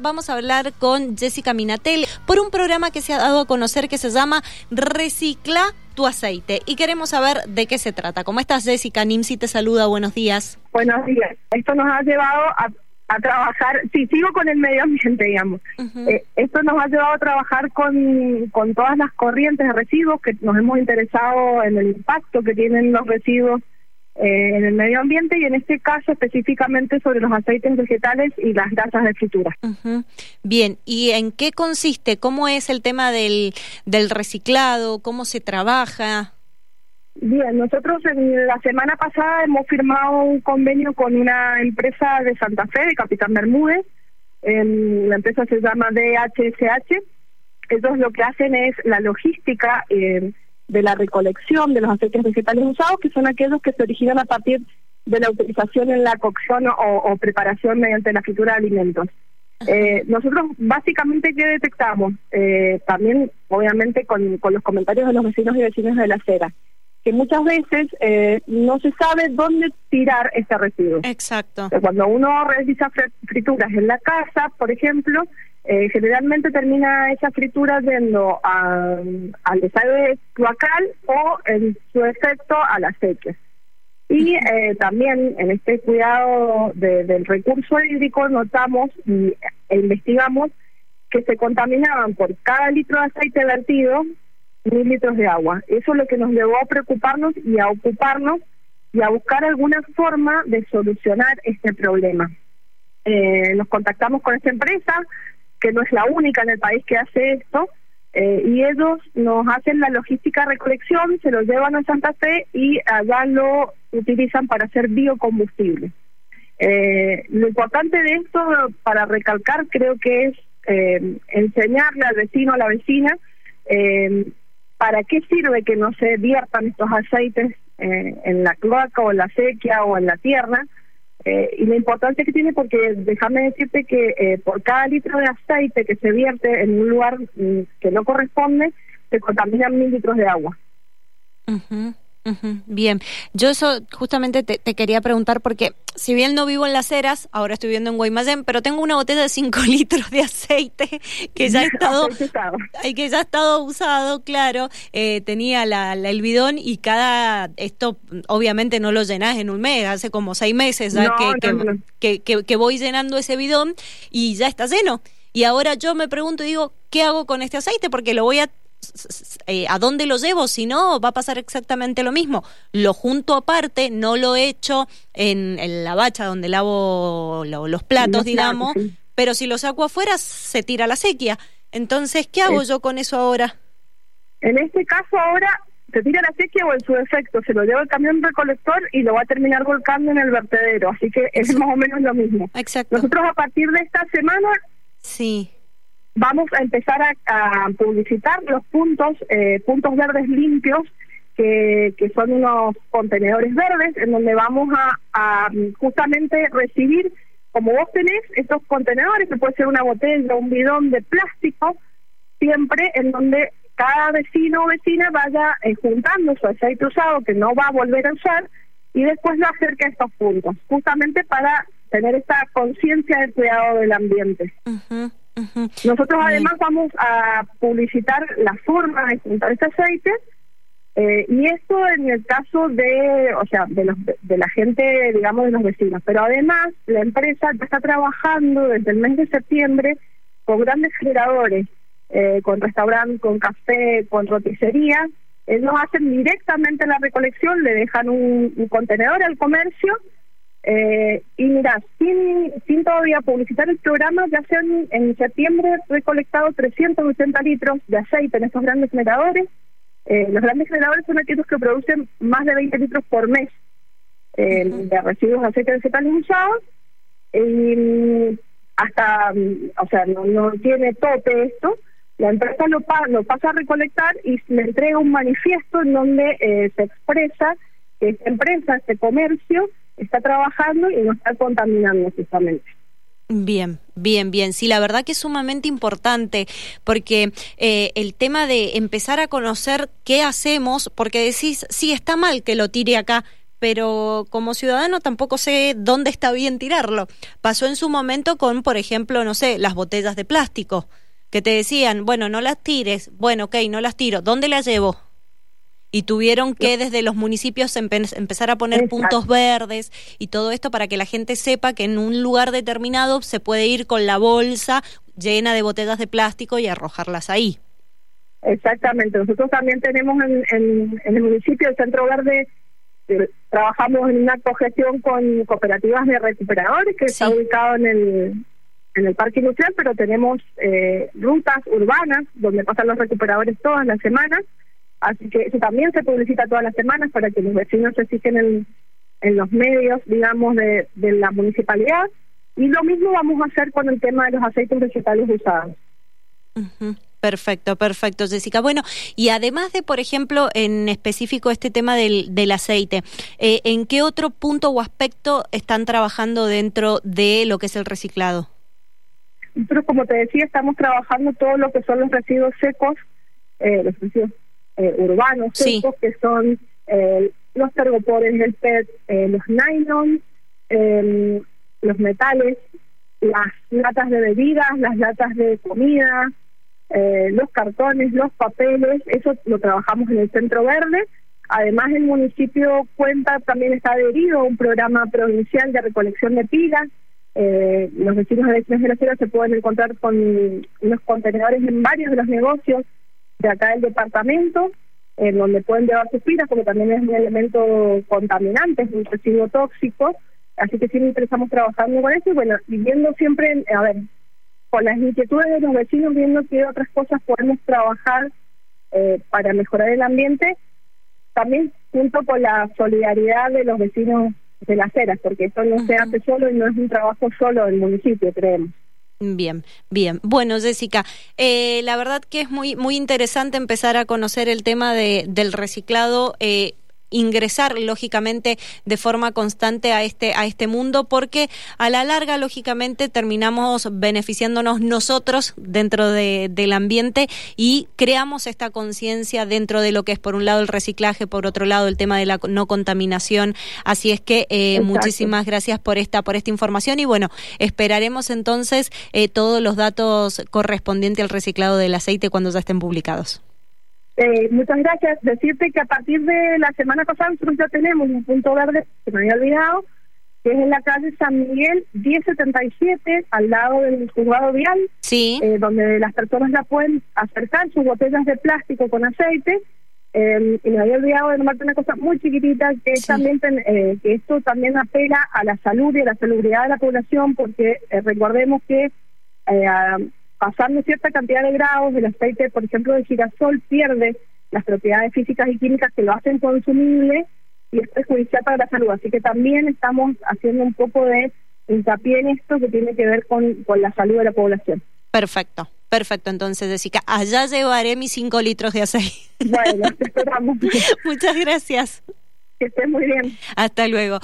Vamos a hablar con Jessica Minatel por un programa que se ha dado a conocer que se llama Recicla tu aceite y queremos saber de qué se trata. ¿Cómo estás Jessica? Nimsi te saluda, buenos días. Buenos días. Esto nos ha llevado a, trabajar, sí, sigo con el medio ambiente, digamos. Eh, esto nos ha llevado a trabajar con, con todas las corrientes de residuos que nos hemos interesado en el impacto que tienen los residuos eh, en el medio ambiente y en este caso específicamente sobre los aceites vegetales y las grasas de fritura. Bien, ¿y en qué consiste? ¿Cómo es el tema del, del reciclado? ¿Cómo se trabaja? Bien, nosotros en la semana pasada hemos firmado un convenio con una empresa de Santa Fe, de Capitán Bermúdez. la empresa se llama DHSH. Ellos lo que hacen es la logística eh, de la recolección de los aceites vegetales usados, que son aquellos que se originan a partir de la utilización en la cocción o, preparación mediante la fritura de alimentos. Eh, nosotros básicamente qué detectamos, eh, también obviamente con, con, los comentarios de los vecinos y vecinas de la acera, que muchas veces eh, no se sabe dónde tirar ese residuo. Exacto. Cuando uno realiza frituras en la casa, por ejemplo, eh, generalmente termina esa fritura yendo a, al desagüe cloacal o en su efecto a la aceite. Y eh, también en este cuidado del recurso hídrico notamos y, e investigamos que se contaminaban por cada litro de aceite vertido mil litros de agua. Eso es lo que nos llevó a preocuparnos y a ocuparnos y a buscar alguna forma de solucionar este problema. Eh, nos contactamos con esta empresa, que no es la única en el país que hace esto, eh, y ellos nos hacen la logística recolección, se lo llevan a Santa Fe y allá lo utilizan para hacer biocombustible. Eh, lo importante de esto, para recalcar, creo que es eh, enseñarle al vecino, a la vecina, para qué sirve que no se viertan estos aceites en la cloaca o en la sequía o en la tierra, eh, y la importancia que tiene porque déjame decirte que eh, por cada litro de aceite que se vierte en un lugar mm, que no corresponde, se contaminan mil litros de agua. Bien, yo eso justamente te, quería preguntar porque si bien no vivo en Las Heras, ahora estoy viviendo en Guaymallén, pero tengo una botella de 5 litros de aceite que ya ha estado, que ya ha estado usado, claro, eh, tenía la, el bidón y cada, esto obviamente no lo llenas en un mes, hace como seis meses ya que, que, que voy llenando ese bidón y ya está lleno. Y ahora yo me pregunto y digo, ¿qué hago con este aceite? Porque lo voy a eh, ¿a dónde lo llevo? Si no, va a pasar exactamente lo mismo. Lo junto aparte, no lo echo en, en la bacha donde lavo los platos, digamos, pero si lo saco afuera, se tira la sequía. Entonces, ¿qué hago yo con eso ahora? En este caso ahora se tira la sequía o en su defecto se lo lleva el camión recolector y lo va a terminar volcando en el vertedero. Así que es más o menos lo mismo. Exacto. Nosotros a partir de esta semana sí vamos a empezar a, publicitar los puntos, eh, puntos verdes limpios, que, que son unos contenedores verdes en donde vamos a, justamente recibir, como vos tenés, estos contenedores, que puede ser una botella, un bidón de plástico, siempre en donde cada vecino o vecina vaya eh, juntando su aceite usado que no va a volver a usar y después lo acerca a estos puntos, justamente para tener esta conciencia del cuidado del ambiente. Nosotros además vamos a publicitar la forma de juntar este aceite eh, y esto en el caso de, o sea, de, los, de la gente, digamos, de los vecinos. Pero además la empresa está trabajando desde el mes de septiembre con grandes generadores, eh, con restaurante, con café, con roticería. Ellos hacen directamente la recolección, le dejan un contenedor al comercio eh, y mira, sin, sin todavía publicitar el programa, ya se han en septiembre recolectado 380 litros de aceite en estos grandes generadores. Eh, los grandes generadores son aquellos que producen más de 20 litros por mes eh, de residuos de aceite vegetal usados. Y hasta, o sea, no, no tiene tope esto. La empresa lo, lo pasa a recolectar y le entrega un manifiesto en donde eh, se expresa que esta empresa, este comercio, está trabajando y no está contaminando justamente. Bien, bien, bien. Sí, la verdad que es sumamente importante porque eh, el tema de empezar a conocer qué hacemos, porque decís, sí, está mal que lo tire acá, pero como ciudadano tampoco sé dónde está bien tirarlo. Pasó en su momento con, por ejemplo, no sé, las botellas de plástico, que te decían, bueno, no las tires, bueno, ok, no las tiro, ¿dónde las llevo? Y tuvieron que desde los municipios empezar a poner puntos verdes y todo esto para que la gente sepa que en un lugar determinado se puede ir con la bolsa llena de botellas de plástico y arrojarlas ahí. Exactamente, nosotros también tenemos en, el municipio el Centro Verde, eh, trabajamos en una cogestión con cooperativas de recuperadores que está ubicado en el, en el Parque Industrial, pero tenemos eh, rutas urbanas donde pasan los recuperadores todas las semanas Así que eso también se publicita todas las semanas para que los vecinos se fijen en, en los medios, digamos, de, de la municipalidad. Y lo mismo vamos a hacer con el tema de los aceites vegetales usados. Perfecto, perfecto, Jessica. Bueno, y además de, por ejemplo, en específico este tema del, del aceite, eh, ¿en qué otro punto o aspecto están trabajando dentro de lo que es el reciclado? Nosotros, como te decía, estamos trabajando todo lo que son los residuos secos, eh, los residuos eh, urbanos secos, que son eh, los tergopores del PET, eh, los nylon, em, los metales, las latas de bebidas, las latas de comida, los cartones, los papeles, eso lo trabajamos en el Centro Verde. Además, el municipio cuenta, también está adherido a un programa provincial de recolección de pilas. los vecinos de de la Sierra se pueden encontrar con unos contenedores en varios de los negocios de acá del departamento, en donde pueden llevar sus pilas, porque también es un elemento contaminante, es un residuo tóxico, así que siempre estamos trabajando con eso y bueno, viviendo siempre, a ver, con las inquietudes de los vecinos, viendo qué otras cosas podemos trabajar eh, para mejorar el ambiente, también junto con la solidaridad de los vecinos de las eras, porque esto no se hace solo y no es un trabajo solo del municipio, creemos. Bien, bien. Bueno, Jessica, eh, la verdad que es muy, muy interesante empezar a conocer el tema de, del reciclado. Eh, ingresar lógicamente de forma constante a este a este mundo porque a la larga lógicamente terminamos beneficiándonos nosotros dentro de, del ambiente y creamos esta conciencia dentro de lo que es por un lado el reciclaje por otro lado el tema de la no contaminación así es que eh, muchísimas gracias por esta por esta información y bueno esperaremos entonces eh, todos los datos correspondientes al reciclado del aceite cuando ya estén publicados. Eh, muchas gracias. Decirte que a partir de la semana pasada nosotros ya tenemos un punto verde, que me había olvidado, que es en la calle San Miguel 1077, al lado del juzgado vial, sí. Eh, donde las personas ya pueden acercar sus botellas de plástico con aceite. Eh, y me había olvidado de nomarte una cosa muy chiquitita, que también eh, que esto también apela a la salud y a la salubridad de la población, porque recordemos que pasando cierta cantidad de grados, el aceite, por ejemplo, de girasol pierde las propiedades físicas y químicas que lo hacen consumible y es perjudicial para la salud. Así que también estamos haciendo un poco de hincapié en esto que tiene que ver con, con la salud de la población. Perfecto. Perfecto, entonces, Jessica, allá llevaré mis cinco litros de aceite. Bueno, te esperamos. Muchas gracias. Que estés muy bien. Hasta luego.